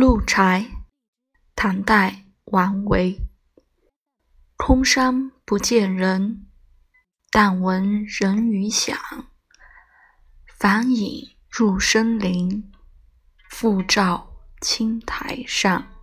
鹿柴唐代王维空山不见人，但闻人语响。返影入深林。复照青苔上。